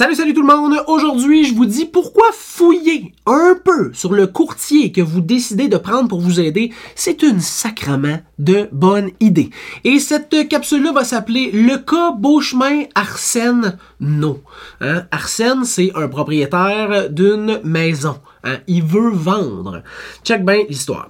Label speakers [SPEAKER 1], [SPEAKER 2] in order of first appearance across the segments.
[SPEAKER 1] Salut, salut tout le monde! Aujourd'hui, je vous dis pourquoi fouiller un peu sur le courtier que vous décidez de prendre pour vous aider, c'est une sacrement de bonne idée. Et cette capsule-là va s'appeler Le cas Beauchemin Arsène No. Hein? Arsène, c'est un propriétaire d'une maison. Hein? Il veut vendre. Check bien l'histoire.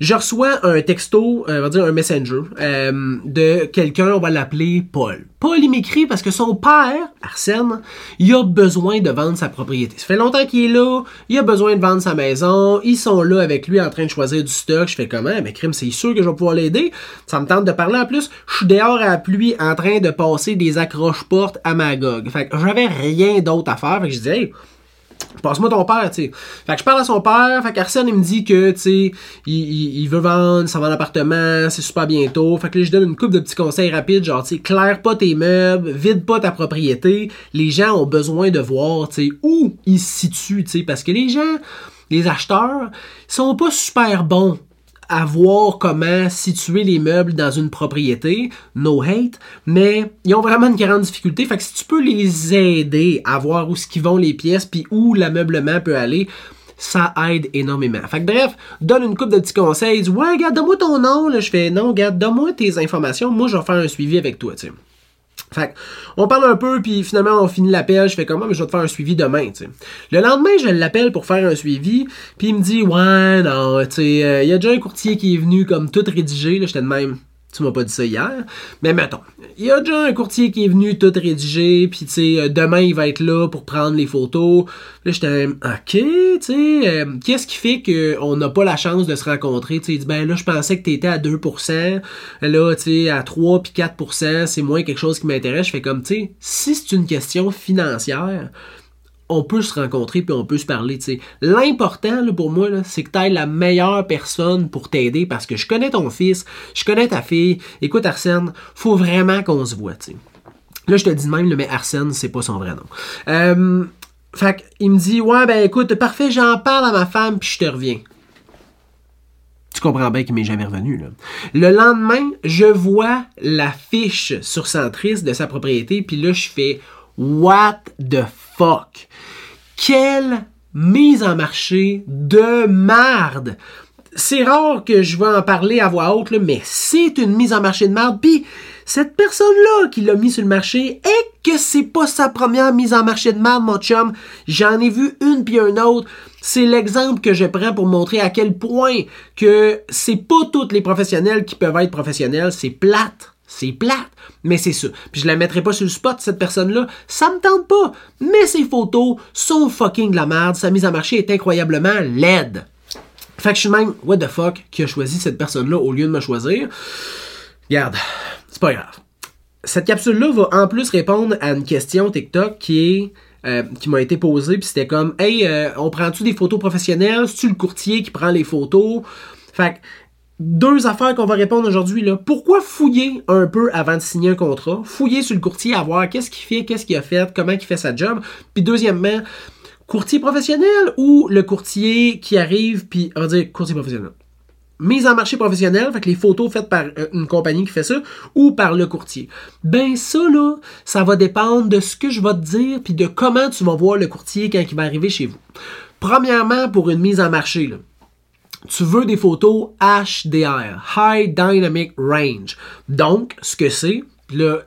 [SPEAKER 1] Je reçois un texto, euh, on va dire un messenger, euh, de quelqu'un, on va l'appeler Paul. Paul, il m'écrit parce que son père, Arsène, il a besoin de vendre sa propriété. Ça fait longtemps qu'il est là, il a besoin de vendre sa maison, ils sont là avec lui en train de choisir du stock. Je fais comment? Mais crime, c'est sûr que je vais pouvoir l'aider. Ça me tente de parler en plus. Je suis dehors à la pluie en train de passer des accroches-portes à Magog. Fait que j'avais rien d'autre à faire. Fait que je dis, hey, passe-moi ton père, tu sais. Fait que je parle à son père, fait qu'Arsène, il me dit que, tu sais, il, il, veut vendre, ça va en appartement, c'est super bientôt. Fait que là, je donne une coupe de petits conseils rapides, genre, tu sais, claire pas tes meubles, vide pas ta propriété. Les gens ont besoin de voir, tu sais, où ils se situent, tu sais, parce que les gens, les acheteurs, sont pas super bons à voir comment situer les meubles dans une propriété, no hate, mais ils ont vraiment une grande difficulté. Fait que si tu peux les aider à voir où vont les pièces, puis où l'ameublement peut aller, ça aide énormément. Fait que bref, donne une coupe de petits conseils, dis ouais, regarde, donne-moi ton nom, là, je fais non, regarde, donne-moi tes informations, moi je vais faire un suivi avec toi, tu sais. Fait on parle un peu, puis finalement, on finit l'appel. Je fais comment, mais je vais te faire un suivi demain, tu sais. Le lendemain, je l'appelle pour faire un suivi, puis il me dit, ouais, non, tu sais, euh, il y a déjà un courtier qui est venu comme tout rédigé, là, j'étais de même. Tu m'as pas dit ça hier. Mais mettons, il y a déjà un courtier qui est venu tout rédiger, puis tu sais, euh, demain il va être là pour prendre les photos. Là, j'étais, ok, tu sais, euh, qu'est-ce qui fait qu'on n'a pas la chance de se rencontrer? Tu sais, il dit, ben là, je pensais que tu étais à 2%, là, tu sais, à 3 puis 4%, c'est moins quelque chose qui m'intéresse. Je fais comme, tu sais, si c'est une question financière, on peut se rencontrer puis on peut se parler. L'important pour moi, c'est que tu aies la meilleure personne pour t'aider parce que je connais ton fils, je connais ta fille. Écoute, Arsène, faut vraiment qu'on se voit. T'sais. Là, je te dis même, mais Arsène, c'est pas son vrai nom. Euh, il me dit Ouais, ben écoute, parfait, j'en parle à ma femme puis je te reviens. Tu comprends bien qu'il m'est jamais revenu. Là. Le lendemain, je vois la fiche sur Centris de sa propriété, puis là, je fais What the fuck? Quelle mise en marché de marde! C'est rare que je vais en parler à voix haute, mais c'est une mise en marché de marde. Puis cette personne-là qui l'a mis sur le marché, et que c'est pas sa première mise en marché de marde, mon chum? J'en ai vu une puis un autre. C'est l'exemple que je prends pour montrer à quel point que c'est pas tous les professionnels qui peuvent être professionnels. C'est plate. C'est plate, mais c'est ça. Puis je la mettrai pas sur le spot, cette personne-là. Ça me tente pas. Mais ses photos sont fucking de la merde. Sa mise en marché est incroyablement laide. Fait que je suis même, what the fuck, qui a choisi cette personne-là au lieu de me choisir. Regarde, c'est pas grave. Cette capsule-là va en plus répondre à une question TikTok qui. Euh, m'a été posée, puis c'était comme Hey, euh, on prend-tu des photos professionnelles? C'est-tu le courtier qui prend les photos? Fait deux affaires qu'on va répondre aujourd'hui. Pourquoi fouiller un peu avant de signer un contrat? Fouiller sur le courtier à voir qu'est-ce qu'il fait, qu'est-ce qu'il a fait, comment il fait sa job. Puis deuxièmement, courtier professionnel ou le courtier qui arrive, puis on va dire courtier professionnel. Mise en marché professionnel, fait que les photos faites par euh, une compagnie qui fait ça, ou par le courtier. Ben ça là, ça va dépendre de ce que je vais te dire, puis de comment tu vas voir le courtier quand il va arriver chez vous. Premièrement, pour une mise en marché, là, tu veux des photos HDR, High Dynamic Range. Donc, ce que c'est, là,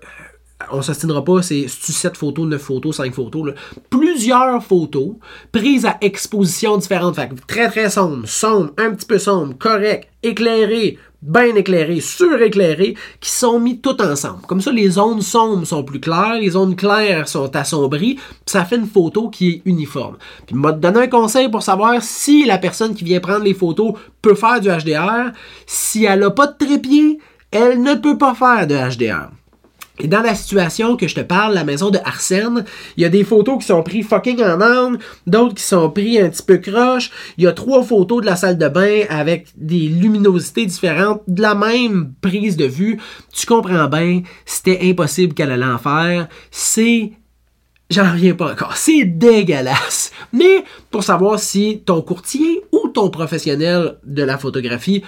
[SPEAKER 1] on s'astinera pas, c'est 7 photos, 9 photos, 5 photos. Là. Plusieurs photos prises à exposition différente. Fait très très sombre, sombre, un petit peu sombre, correct, éclairé, bien éclairé, suréclairé, qui sont mis tout ensemble. Comme ça, les zones sombres sont plus claires, les zones claires sont assombries, puis ça fait une photo qui est uniforme. Puis m'a donné un conseil pour savoir si la personne qui vient prendre les photos peut faire du HDR. Si elle n'a pas de trépied, elle ne peut pas faire de HDR. Et dans la situation que je te parle, la maison de Arsène, il y a des photos qui sont prises fucking en angle, d'autres qui sont prises un petit peu croche. Il y a trois photos de la salle de bain avec des luminosités différentes, de la même prise de vue. Tu comprends bien, c'était impossible qu'elle allait en faire. C'est J'en reviens pas encore. C'est dégueulasse. Mais pour savoir si ton courtier ou ton professionnel de la photographie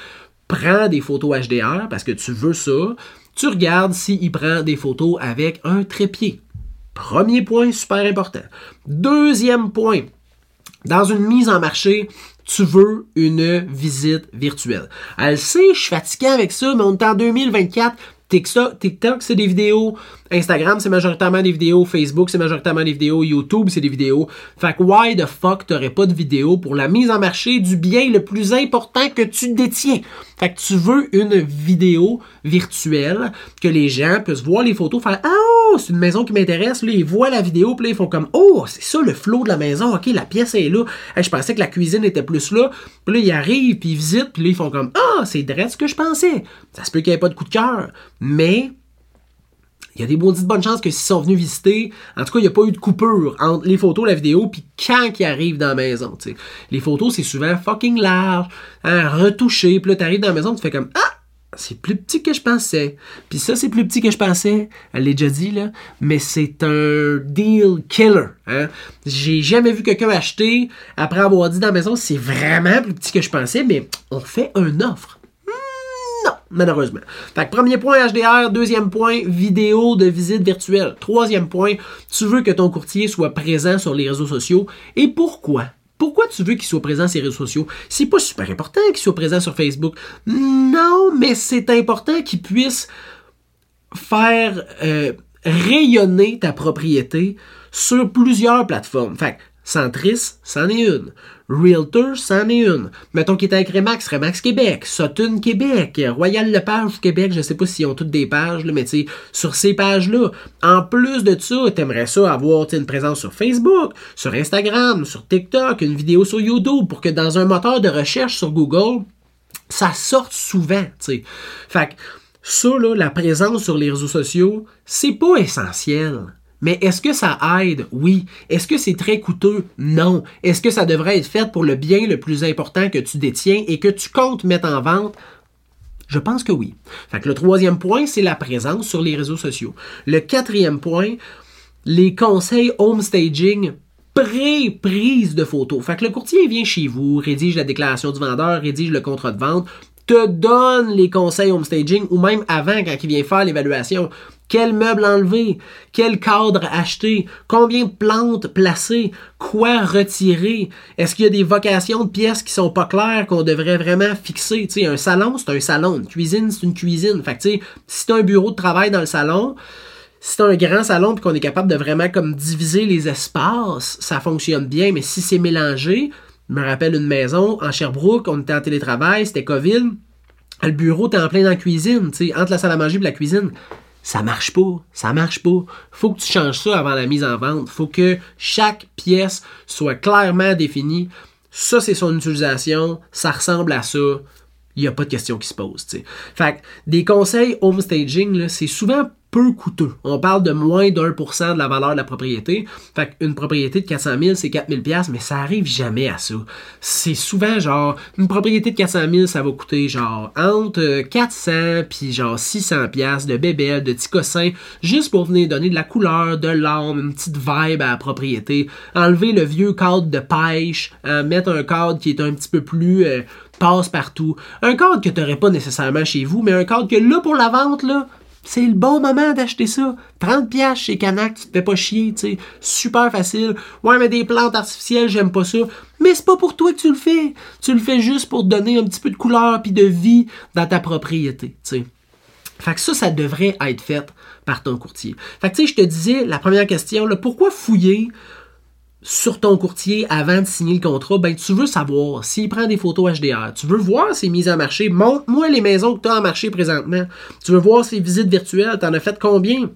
[SPEAKER 1] prend des photos HDR parce que tu veux ça, tu regardes s'il prend des photos avec un trépied. Premier point, super important. Deuxième point, dans une mise en marché, tu veux une visite virtuelle. Elle sait, je suis fatigué avec ça, mais on est en 2024, TikTok, c'est des vidéos. Instagram, c'est majoritairement des vidéos. Facebook, c'est majoritairement des vidéos. YouTube, c'est des vidéos. Fait que why the fuck t'aurais pas de vidéo pour la mise en marché du bien le plus important que tu détiens? Fait que tu veux une vidéo virtuelle que les gens puissent voir les photos, faire Ah, c'est une maison qui m'intéresse. Là, ils voient la vidéo, puis là, ils font comme Oh, c'est ça le flow de la maison. Ok, la pièce est là. je pensais que la cuisine était plus là. Puis là, ils arrivent, puis ils visitent, puis là, ils font comme Ah, c'est direct ce que je pensais. Ça se peut qu'il n'y ait pas de coup de cœur. Mais il y a des de bonnes chances que s'ils sont venus visiter, en tout cas, il n'y a pas eu de coupure entre les photos, la vidéo, puis quand ils arrivent dans la maison. Les photos, c'est souvent fucking large, hein, retouché, puis là, arrives dans la maison, tu fais comme Ah! C'est plus petit que je pensais. Puis ça, c'est plus petit que je pensais. Elle l'a déjà dit, là. Mais c'est un deal killer. Hein? J'ai jamais vu quelqu'un acheter après avoir dit dans la maison c'est vraiment plus petit que je pensais, mais on fait une offre malheureusement. Fait que premier point HDR, deuxième point vidéo de visite virtuelle. Troisième point, tu veux que ton courtier soit présent sur les réseaux sociaux. Et pourquoi? Pourquoi tu veux qu'il soit présent sur les réseaux sociaux? C'est pas super important qu'il soit présent sur Facebook. Non, mais c'est important qu'il puisse faire euh, rayonner ta propriété sur plusieurs plateformes. Fait Centris, c'en est une. Realtor, c'en est une. Mettons qu'il est avec Remax, Remax Québec, Sutton Québec, Royal Lepage Québec, je sais pas s'ils ont toutes des pages, mais tu sur ces pages-là. En plus de ça, t'aimerais ça avoir une présence sur Facebook, sur Instagram, sur TikTok, une vidéo sur YouTube pour que dans un moteur de recherche sur Google, ça sorte souvent, tu. Fait que ça, la présence sur les réseaux sociaux, c'est pas essentiel. Mais est-ce que ça aide? Oui. Est-ce que c'est très coûteux? Non. Est-ce que ça devrait être fait pour le bien le plus important que tu détiens et que tu comptes mettre en vente? Je pense que oui. Fait que le troisième point, c'est la présence sur les réseaux sociaux. Le quatrième point, les conseils home staging pré-prise de photos. Fait le courtier vient chez vous, rédige la déclaration du vendeur, rédige le contrat de vente, te donne les conseils home staging ou même avant quand il vient faire l'évaluation. Quel meuble enlever? Quel cadre acheter? Combien de plantes placer? Quoi retirer? Est-ce qu'il y a des vocations de pièces qui sont pas claires qu'on devrait vraiment fixer? Tu sais, un salon, c'est un salon. Une cuisine, c'est une cuisine. Fait que, si t'as un bureau de travail dans le salon, si t'as un grand salon et qu'on est capable de vraiment comme diviser les espaces, ça fonctionne bien. Mais si c'est mélangé, je me rappelle une maison en Sherbrooke, on était en télétravail, c'était COVID. Le bureau était en plein dans la cuisine, tu sais, entre la salle à manger et la cuisine ça marche pas, ça marche pas. Faut que tu changes ça avant la mise en vente. Faut que chaque pièce soit clairement définie. Ça, c'est son utilisation, ça ressemble à ça. Il n'y a pas de question qui se pose. T'sais. Fait que des conseils home staging, c'est souvent peu coûteux. On parle de moins d'un pour cent de la valeur de la propriété. Fait qu'une propriété de 400 000, c'est 4 000 mais ça arrive jamais à ça. C'est souvent genre, une propriété de 400 000, ça va coûter genre entre 400 puis genre 600 pièces de bébelles, de petits cossins, juste pour venir donner de la couleur, de l'âme, une petite vibe à la propriété. Enlever le vieux cadre de pêche, euh, mettre un cadre qui est un petit peu plus euh, passe partout. Un cadre que tu pas nécessairement chez vous, mais un cadre que là, pour la vente, là, c'est le bon moment d'acheter ça. 30 pièces chez Canac, tu te fais pas chier, tu sais. Super facile. Ouais, mais des plantes artificielles, j'aime pas ça. Mais c'est pas pour toi que tu le fais. Tu le fais juste pour donner un petit peu de couleur puis de vie dans ta propriété, tu sais. Fait que ça, ça devrait être fait par ton courtier. Fait que tu sais, je te disais, la première question, là, pourquoi fouiller sur ton courtier avant de signer le contrat, ben tu veux savoir s'il prend des photos HDR. Tu veux voir ses mises en marché. Montre-moi les maisons que tu as en marché présentement. Tu veux voir ses visites virtuelles. Tu en as fait combien?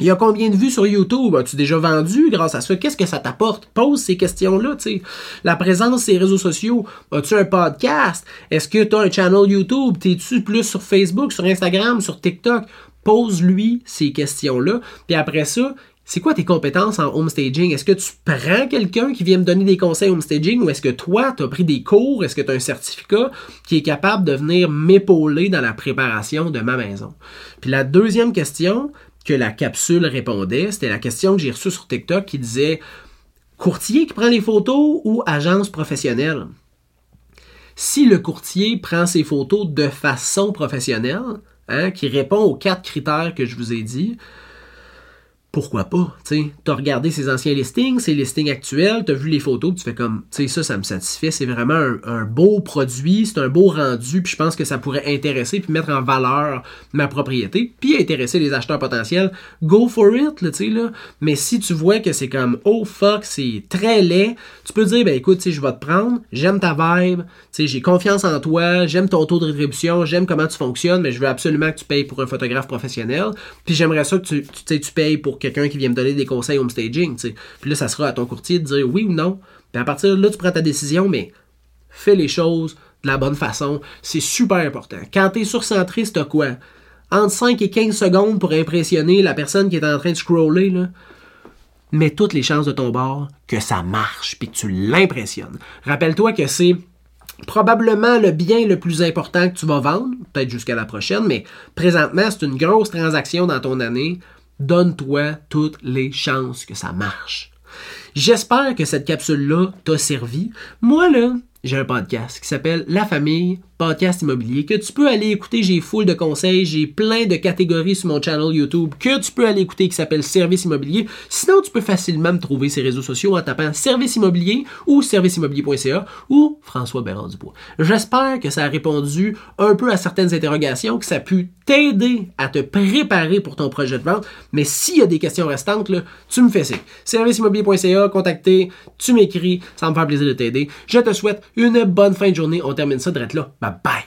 [SPEAKER 1] Il y a combien de vues sur YouTube? As-tu déjà vendu grâce à ça? Qu'est-ce que ça t'apporte? Pose ces questions-là, tu sais. La présence des réseaux sociaux. As-tu un podcast? Est-ce que tu as un channel YouTube? T'es-tu plus sur Facebook, sur Instagram, sur TikTok? Pose-lui ces questions-là. Puis après ça, c'est quoi tes compétences en home staging? Est-ce que tu prends quelqu'un qui vient me donner des conseils home staging ou est-ce que toi, tu as pris des cours? Est-ce que tu as un certificat qui est capable de venir m'épauler dans la préparation de ma maison? Puis la deuxième question que la capsule répondait, c'était la question que j'ai reçue sur TikTok qui disait courtier qui prend les photos ou agence professionnelle? Si le courtier prend ses photos de façon professionnelle, hein, qui répond aux quatre critères que je vous ai dit, pourquoi pas, tu. T'as regardé ses anciens listings, ses listings actuels, t'as vu les photos, tu fais comme, tu sais, ça, ça me satisfait, c'est vraiment un, beau produit, c'est un beau rendu, puis je pense que ça pourrait intéresser puis mettre en valeur ma propriété, puis intéresser les acheteurs potentiels. Go for it, tu sais, là. Mais si tu vois que c'est comme, oh fuck, c'est très laid, tu peux dire, ben écoute, tu je vais te prendre, j'aime ta vibe, tu sais, j'ai confiance en toi, j'aime ton taux de rétribution, j'aime comment tu fonctionnes, mais je veux absolument que tu payes pour un photographe professionnel, puis j'aimerais ça que tu, tu, tu payes pour quelqu'un qui vient me donner des conseils home staging. Puis là, ça sera à ton courtier de dire oui ou non. Puis à partir de là, tu prends ta décision, mais fais les choses de la bonne façon. C'est super important. Quand tu es surcentré, c'est quoi? Entre 5 et 15 secondes pour impressionner la personne qui est en train de scroller, là. Mets toutes les chances de ton bord que ça marche puis que tu l'impressionnes. Rappelle-toi que c'est probablement le bien le plus important que tu vas vendre, peut-être jusqu'à la prochaine, mais présentement, c'est une grosse transaction dans ton année donne-toi toutes les chances que ça marche. J'espère que cette capsule-là t'a servi. Moi, là, j'ai un podcast qui s'appelle La Famille podcast immobilier que tu peux aller écouter. J'ai full de conseils, j'ai plein de catégories sur mon channel YouTube que tu peux aller écouter qui s'appelle Service immobilier. Sinon, tu peux facilement me trouver ces réseaux sociaux en tapant Service immobilier ou serviceimmobilier.ca ou François Bérard Dubois. J'espère que ça a répondu un peu à certaines interrogations, que ça a pu t'aider à te préparer pour ton projet de vente. Mais s'il y a des questions restantes, là, tu me fais signe. Serviceimmobilier.ca, contacter, tu m'écris, ça me fait plaisir de t'aider. Je te souhaite une bonne fin de journée. On termine ça direct là. Bye bye.